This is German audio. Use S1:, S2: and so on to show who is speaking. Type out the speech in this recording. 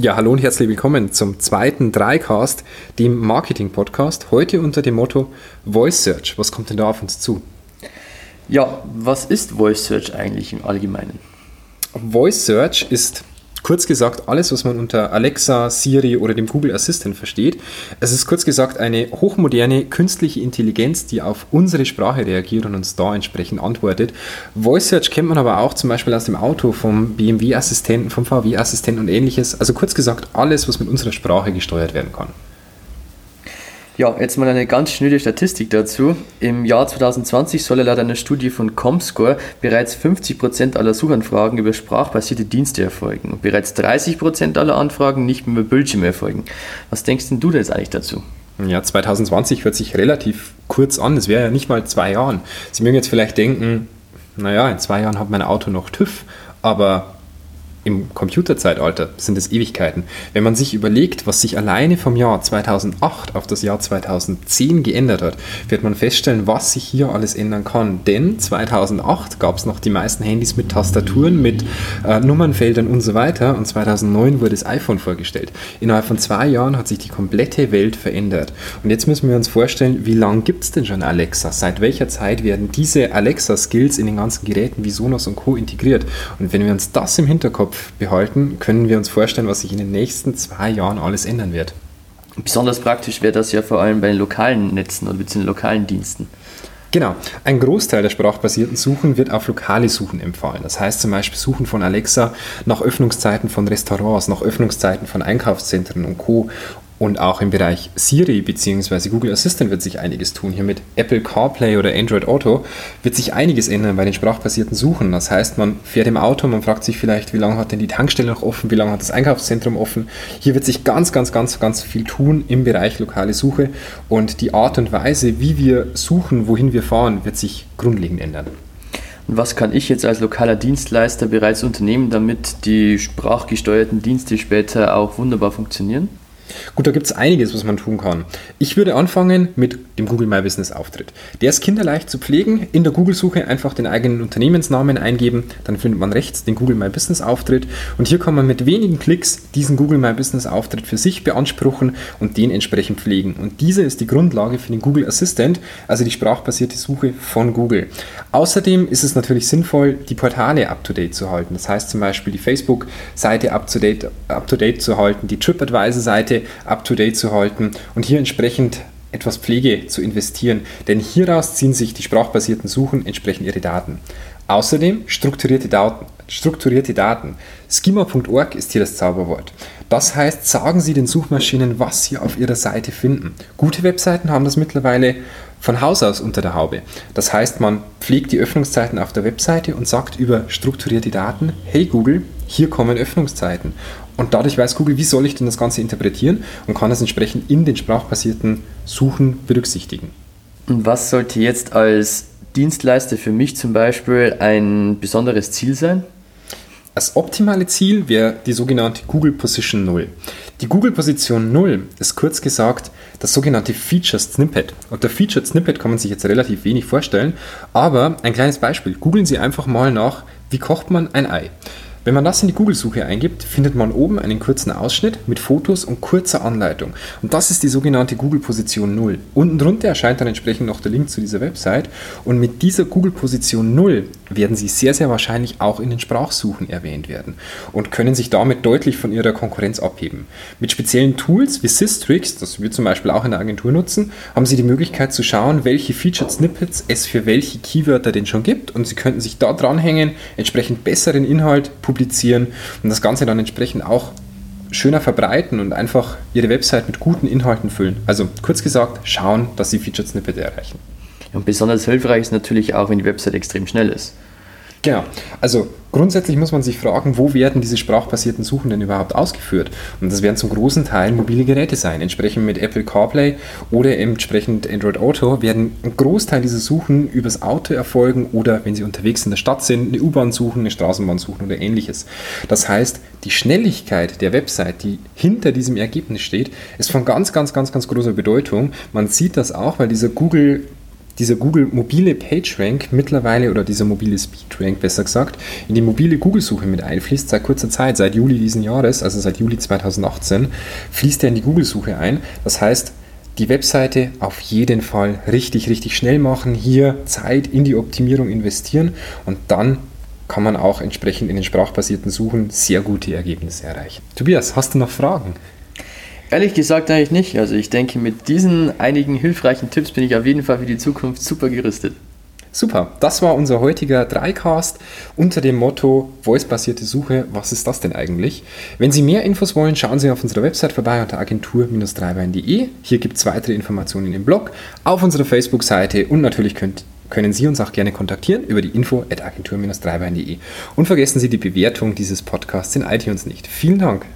S1: Ja, hallo und herzlich willkommen zum zweiten Dreicast, dem Marketing-Podcast. Heute unter dem Motto Voice Search. Was kommt denn da auf uns zu?
S2: Ja, was ist Voice Search eigentlich im Allgemeinen?
S1: Voice Search ist kurz gesagt alles, was man unter Alexa, Siri oder dem Google Assistant versteht. Es ist kurz gesagt eine hochmoderne künstliche Intelligenz, die auf unsere Sprache reagiert und uns da entsprechend antwortet. Voice Search kennt man aber auch zum Beispiel aus dem Auto vom BMW-Assistenten, vom VW-Assistenten und ähnliches. Also kurz gesagt alles, was mit unserer Sprache gesteuert werden kann.
S2: Ja, jetzt mal eine ganz schnelle Statistik dazu. Im Jahr 2020 soll laut einer Studie von Comscore bereits 50% aller Suchanfragen über sprachbasierte Dienste erfolgen und bereits 30% aller Anfragen nicht mehr über Bildschirme erfolgen. Was denkst denn du denn jetzt eigentlich dazu?
S1: Ja, 2020 hört sich relativ kurz an. Es wäre ja nicht mal zwei Jahren. Sie mögen jetzt vielleicht denken, naja, in zwei Jahren hat mein Auto noch TÜV, aber im Computerzeitalter sind es Ewigkeiten. Wenn man sich überlegt, was sich alleine vom Jahr 2008 auf das Jahr 2010 geändert hat, wird man feststellen, was sich hier alles ändern kann. Denn 2008 gab es noch die meisten Handys mit Tastaturen, mit äh, Nummernfeldern und so weiter. Und 2009 wurde das iPhone vorgestellt. Innerhalb von zwei Jahren hat sich die komplette Welt verändert. Und jetzt müssen wir uns vorstellen, wie lange gibt es denn schon Alexa? Seit welcher Zeit werden diese Alexa-Skills in den ganzen Geräten wie Sonos und Co. integriert? Und wenn wir uns das im Hinterkopf behalten, können wir uns vorstellen, was sich in den nächsten zwei Jahren alles ändern wird.
S2: Besonders praktisch wäre das ja vor allem bei den lokalen Netzen oder beziehungsweise lokalen Diensten.
S1: Genau. Ein Großteil der sprachbasierten Suchen wird auf lokale Suchen empfohlen. Das heißt zum Beispiel Suchen von Alexa nach Öffnungszeiten von Restaurants, nach Öffnungszeiten von Einkaufszentren und Co. Und auch im Bereich Siri bzw. Google Assistant wird sich einiges tun. Hier mit Apple CarPlay oder Android Auto wird sich einiges ändern bei den sprachbasierten Suchen. Das heißt, man fährt im Auto, man fragt sich vielleicht, wie lange hat denn die Tankstelle noch offen, wie lange hat das Einkaufszentrum offen. Hier wird sich ganz, ganz, ganz, ganz viel tun im Bereich lokale Suche. Und die Art und Weise, wie wir suchen, wohin wir fahren, wird sich grundlegend ändern.
S2: Und was kann ich jetzt als lokaler Dienstleister bereits unternehmen, damit die sprachgesteuerten Dienste später auch wunderbar funktionieren?
S1: Gut, da gibt es einiges, was man tun kann. Ich würde anfangen mit dem Google My Business Auftritt. Der ist kinderleicht zu pflegen. In der Google-Suche einfach den eigenen Unternehmensnamen eingeben, dann findet man rechts den Google My Business Auftritt und hier kann man mit wenigen Klicks diesen Google My Business Auftritt für sich beanspruchen und den entsprechend pflegen. Und diese ist die Grundlage für den Google Assistant, also die sprachbasierte Suche von Google. Außerdem ist es natürlich sinnvoll, die Portale up-to-date zu halten. Das heißt zum Beispiel die Facebook-Seite up-to-date up -to -date zu halten, die TripAdvisor-Seite up-to-date zu halten und hier entsprechend etwas Pflege zu investieren, denn hieraus ziehen sich die sprachbasierten Suchen entsprechend ihre Daten. Außerdem strukturierte Daten. Strukturierte Daten. Schema.org ist hier das Zauberwort. Das heißt, sagen Sie den Suchmaschinen, was Sie auf Ihrer Seite finden. Gute Webseiten haben das mittlerweile von Haus aus unter der Haube. Das heißt, man pflegt die Öffnungszeiten auf der Webseite und sagt über strukturierte Daten, hey Google, hier kommen Öffnungszeiten. Und dadurch weiß Google, wie soll ich denn das Ganze interpretieren und kann das entsprechend in den sprachbasierten Suchen berücksichtigen.
S2: Und was sollte jetzt als Dienstleister für mich zum Beispiel ein besonderes Ziel sein?
S1: Das optimale Ziel wäre die sogenannte Google Position 0. Die Google Position 0 ist kurz gesagt das sogenannte Featured Snippet. Unter Featured Snippet kann man sich jetzt relativ wenig vorstellen, aber ein kleines Beispiel. Googeln Sie einfach mal nach, wie kocht man ein Ei. Wenn man das in die Google-Suche eingibt, findet man oben einen kurzen Ausschnitt mit Fotos und kurzer Anleitung. Und das ist die sogenannte Google-Position 0. Unten drunter erscheint dann entsprechend noch der Link zu dieser Website. Und mit dieser Google-Position 0 werden Sie sehr, sehr wahrscheinlich auch in den Sprachsuchen erwähnt werden und können sich damit deutlich von Ihrer Konkurrenz abheben. Mit speziellen Tools wie Systrix, das wir zum Beispiel auch in der Agentur nutzen, haben Sie die Möglichkeit zu schauen, welche Featured Snippets es für welche Keywörter denn schon gibt und Sie könnten sich da dranhängen, entsprechend besseren Inhalt publizieren publizieren und das Ganze dann entsprechend auch schöner verbreiten und einfach ihre Website mit guten Inhalten füllen. Also kurz gesagt, schauen, dass sie Featured Snippet erreichen.
S2: Und besonders hilfreich ist natürlich auch, wenn die Website extrem schnell ist.
S1: Genau. Also grundsätzlich muss man sich fragen, wo werden diese sprachbasierten Suchen denn überhaupt ausgeführt? Und das werden zum großen Teil mobile Geräte sein. Entsprechend mit Apple CarPlay oder entsprechend Android Auto werden ein Großteil dieser Suchen übers Auto erfolgen oder wenn Sie unterwegs in der Stadt sind, eine U-Bahn suchen, eine Straßenbahn suchen oder ähnliches. Das heißt, die Schnelligkeit der Website, die hinter diesem Ergebnis steht, ist von ganz, ganz, ganz, ganz großer Bedeutung. Man sieht das auch, weil dieser Google dieser Google mobile PageRank mittlerweile oder dieser mobile SpeedRank besser gesagt in die mobile Google-Suche mit einfließt seit kurzer Zeit, seit Juli diesen Jahres, also seit Juli 2018, fließt er in die Google-Suche ein. Das heißt, die Webseite auf jeden Fall richtig, richtig schnell machen, hier Zeit in die Optimierung investieren und dann kann man auch entsprechend in den sprachbasierten Suchen sehr gute Ergebnisse erreichen. Tobias, hast du noch Fragen?
S2: Ehrlich gesagt eigentlich nicht. Also ich denke, mit diesen einigen hilfreichen Tipps bin ich auf jeden Fall für die Zukunft super gerüstet.
S1: Super, das war unser heutiger Dreicast unter dem Motto Voice-basierte Suche. Was ist das denn eigentlich? Wenn Sie mehr Infos wollen, schauen Sie auf unserer Website vorbei unter agentur-dreibein.de. Hier gibt es weitere Informationen im Blog, auf unserer Facebook-Seite und natürlich könnt, können Sie uns auch gerne kontaktieren über die info at agentur-dreibein.de. Und vergessen Sie die Bewertung dieses Podcasts in iTunes nicht. Vielen Dank.